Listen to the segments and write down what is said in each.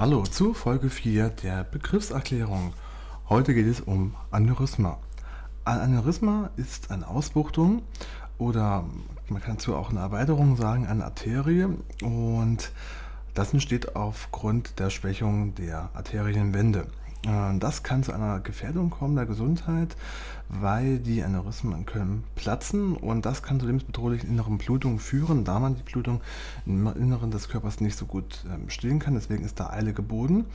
Hallo zu Folge 4 der Begriffserklärung. Heute geht es um Aneurysma. Ein Aneurysma ist eine Ausbuchtung oder man kann dazu auch eine Erweiterung sagen, eine Arterie und das entsteht aufgrund der Schwächung der Arterienwände. Äh, das kann zu einer Gefährdung kommen der Gesundheit, weil die Aneurysmen können platzen und das kann zu lebensbedrohlichen inneren Blutungen führen, da man die Blutung im Inneren des Körpers nicht so gut ähm, stillen kann. Deswegen ist da Eile geboten.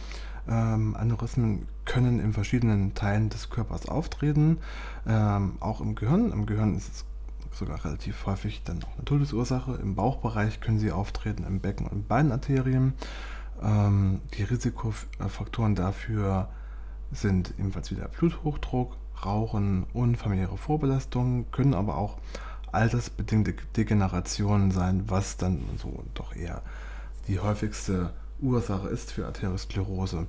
Ähm, Aneurysmen können in verschiedenen Teilen des Körpers auftreten, ähm, auch im Gehirn. Im Gehirn ist es sogar relativ häufig dann auch eine Todesursache. Im Bauchbereich können sie auftreten, im Becken- und Beinarterien. Ähm, die Risikofaktoren dafür sind ebenfalls wieder Bluthochdruck, Rauchen und familiäre Vorbelastung, können aber auch altersbedingte Degenerationen sein, was dann so doch eher die häufigste Ursache ist für Arteriosklerose.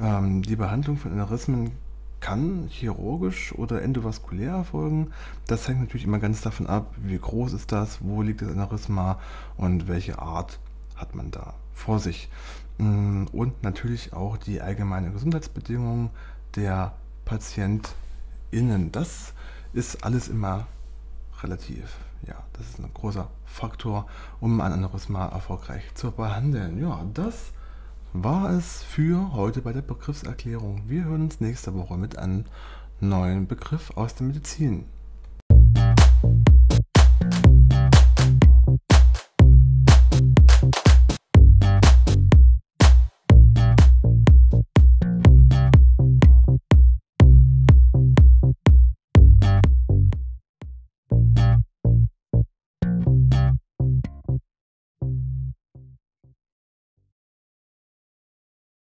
Ähm, die Behandlung von Aneurysmen kann chirurgisch oder endovaskulär erfolgen. Das hängt natürlich immer ganz davon ab, wie groß ist das, wo liegt das Aneurysma und welche Art hat man da vor sich. Mm, und natürlich auch die allgemeine Gesundheitsbedingungen der PatientInnen. Das ist alles immer relativ. Ja, das ist ein großer Faktor, um ein Aneurysma erfolgreich zu behandeln. Ja, das war es für heute bei der Begriffserklärung. Wir hören uns nächste Woche mit einem neuen Begriff aus der Medizin.